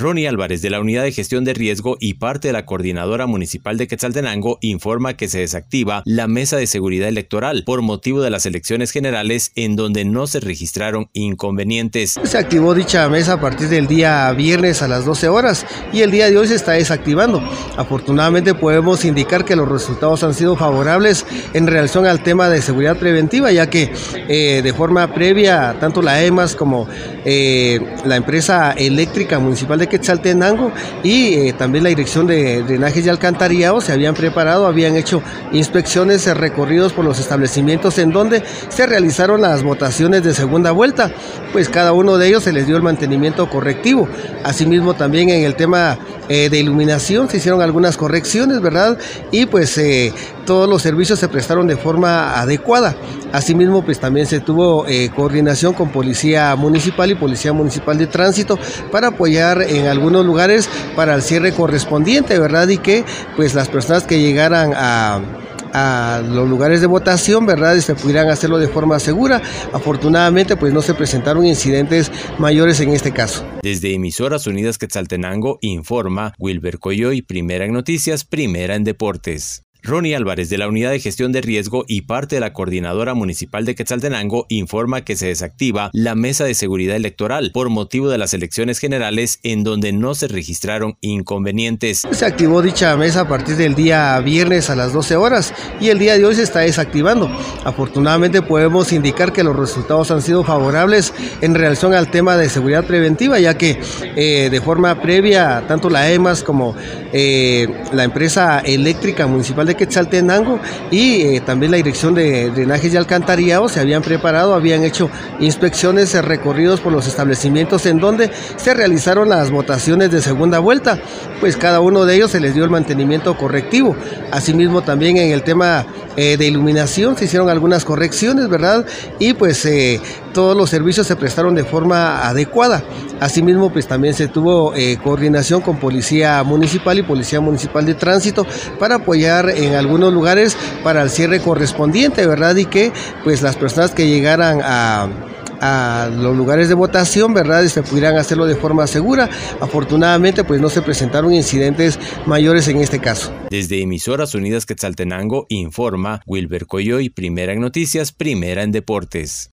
Ronnie Álvarez de la Unidad de Gestión de Riesgo y parte de la Coordinadora Municipal de Quetzaltenango informa que se desactiva la mesa de seguridad electoral por motivo de las elecciones generales en donde no se registraron inconvenientes. Se activó dicha mesa a partir del día viernes a las 12 horas y el día de hoy se está desactivando. Afortunadamente podemos indicar que los resultados han sido favorables en relación al tema de seguridad preventiva, ya que eh, de forma previa tanto la EMAS como eh, la empresa eléctrica municipal de Quetzaltenango y eh, también la Dirección de Drenajes y Alcantarillado se habían preparado, habían hecho inspecciones, eh, recorridos por los establecimientos en donde se realizaron las votaciones de segunda vuelta, pues cada uno de ellos se les dio el mantenimiento correctivo. Asimismo también en el tema eh, de iluminación se hicieron algunas correcciones, ¿verdad? Y pues todos los servicios se prestaron de forma adecuada. Asimismo, pues también se tuvo coordinación con Policía Municipal y Policía Municipal de Tránsito para apoyar en algunos lugares para el cierre correspondiente, ¿verdad? Y que pues las personas que llegaran a los lugares de votación, ¿verdad? Y se pudieran hacerlo de forma segura. Afortunadamente, pues no se presentaron incidentes mayores en este caso. Desde Emisoras Unidas Quetzaltenango informa Wilber Coyoy, primera en noticias, primera en deportes. Ronnie Álvarez de la Unidad de Gestión de Riesgo y parte de la Coordinadora Municipal de Quetzaltenango informa que se desactiva la mesa de seguridad electoral por motivo de las elecciones generales en donde no se registraron inconvenientes. Se activó dicha mesa a partir del día viernes a las 12 horas y el día de hoy se está desactivando. Afortunadamente podemos indicar que los resultados han sido favorables en relación al tema de seguridad preventiva, ya que eh, de forma previa tanto la EMAS como eh, la empresa eléctrica municipal de Quetzaltenango y eh, también la Dirección de Drenajes y Alcantarillado se habían preparado, habían hecho inspecciones, eh, recorridos por los establecimientos en donde se realizaron las votaciones de segunda vuelta, pues cada uno de ellos se les dio el mantenimiento correctivo. Asimismo también en el tema eh, de iluminación se hicieron algunas correcciones, ¿verdad? Y pues todos los servicios se prestaron de forma adecuada. Asimismo, pues también se tuvo coordinación con Policía Municipal y Policía Municipal de Tránsito para apoyar en algunos lugares para el cierre correspondiente, ¿verdad? Y que pues las personas que llegaran a a los lugares de votación, ¿verdad? Se pudieran hacerlo de forma segura. Afortunadamente, pues no se presentaron incidentes mayores en este caso. Desde Emisoras Unidas Quetzaltenango informa Wilber Coyoy, primera en noticias, primera en deportes.